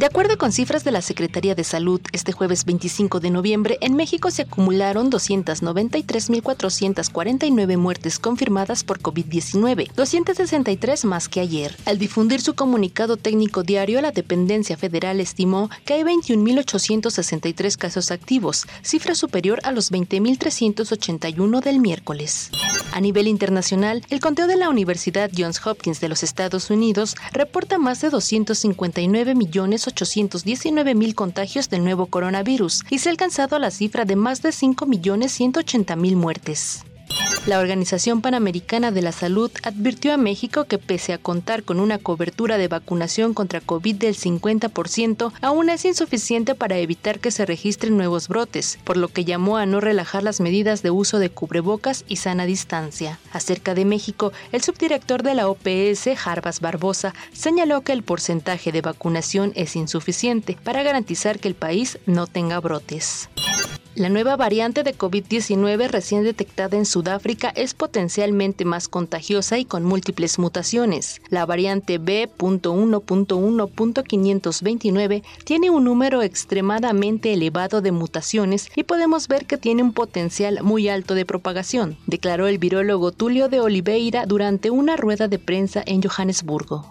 De acuerdo con cifras de la Secretaría de Salud, este jueves 25 de noviembre en México se acumularon 293.449 muertes confirmadas por COVID-19, 263 más que ayer. Al difundir su comunicado técnico diario, la dependencia federal estimó que hay 21.863 casos activos, cifra superior a los 20.381 del miércoles. A nivel internacional, el conteo de la Universidad Johns Hopkins de los Estados Unidos reporta más de 259 millones 819 mil contagios del nuevo coronavirus y se ha alcanzado la cifra de más de 5 millones 180 mil muertes. La Organización Panamericana de la Salud advirtió a México que pese a contar con una cobertura de vacunación contra COVID del 50%, aún es insuficiente para evitar que se registren nuevos brotes, por lo que llamó a no relajar las medidas de uso de cubrebocas y sana distancia. Acerca de México, el subdirector de la OPS, Jarbas Barbosa, señaló que el porcentaje de vacunación es insuficiente para garantizar que el país no tenga brotes. La nueva variante de COVID-19 recién detectada en Sudáfrica es potencialmente más contagiosa y con múltiples mutaciones. La variante B.1.1.529 tiene un número extremadamente elevado de mutaciones y podemos ver que tiene un potencial muy alto de propagación, declaró el virólogo Tulio de Oliveira durante una rueda de prensa en Johannesburgo.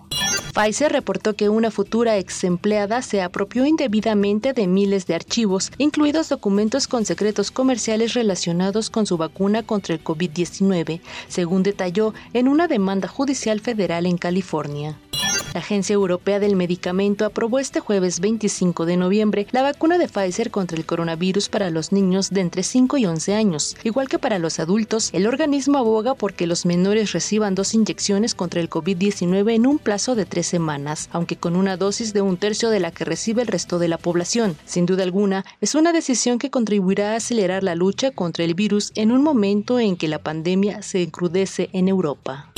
Pfizer reportó que una futura ex empleada se apropió indebidamente de miles de archivos, incluidos documentos con secretos comerciales relacionados con su vacuna contra el COVID-19, según detalló en una demanda judicial federal en California. La Agencia Europea del Medicamento aprobó este jueves 25 de noviembre la vacuna de Pfizer contra el coronavirus para los niños de entre 5 y 11 años. Igual que para los adultos, el organismo aboga porque los menores reciban dos inyecciones contra el COVID-19 en un plazo de tres semanas, aunque con una dosis de un tercio de la que recibe el resto de la población. Sin duda alguna, es una decisión que contribuirá a acelerar la lucha contra el virus en un momento en que la pandemia se encrudece en Europa.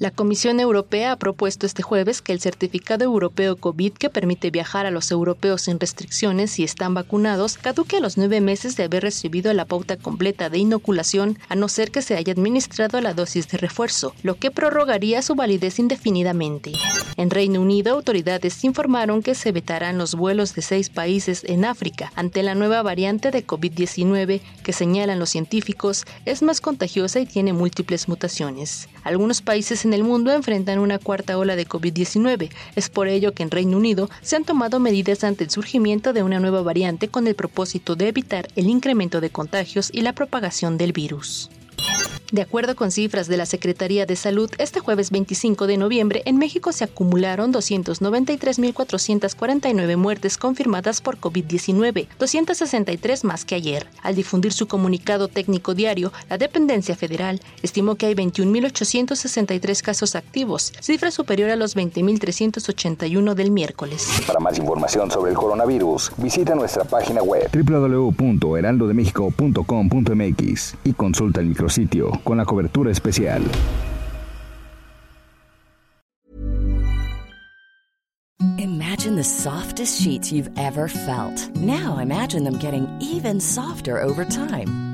La Comisión Europea ha propuesto este jueves que el certificado europeo COVID que permite viajar a los europeos sin restricciones si están vacunados caduque a los nueve meses de haber recibido la pauta completa de inoculación, a no ser que se haya administrado la dosis de refuerzo, lo que prorrogaría su validez indefinidamente. En Reino Unido, autoridades informaron que se vetarán los vuelos de seis países en África ante la nueva variante de COVID-19 que señalan los científicos es más contagiosa y tiene múltiples mutaciones. Algunos en el mundo enfrentan una cuarta ola de COVID-19. Es por ello que en Reino Unido se han tomado medidas ante el surgimiento de una nueva variante con el propósito de evitar el incremento de contagios y la propagación del virus. De acuerdo con cifras de la Secretaría de Salud, este jueves 25 de noviembre en México se acumularon 293.449 muertes confirmadas por COVID-19, 263 más que ayer. Al difundir su comunicado técnico diario, la dependencia federal estimó que hay 21.863 casos activos, cifra superior a los 20.381 del miércoles. Para más información sobre el coronavirus, visita nuestra página web www.heraldodemexico.com.mx y consulta el micrositio con la cobertura especial. Imagine the softest sheets you've ever felt. Now imagine them getting even softer over time.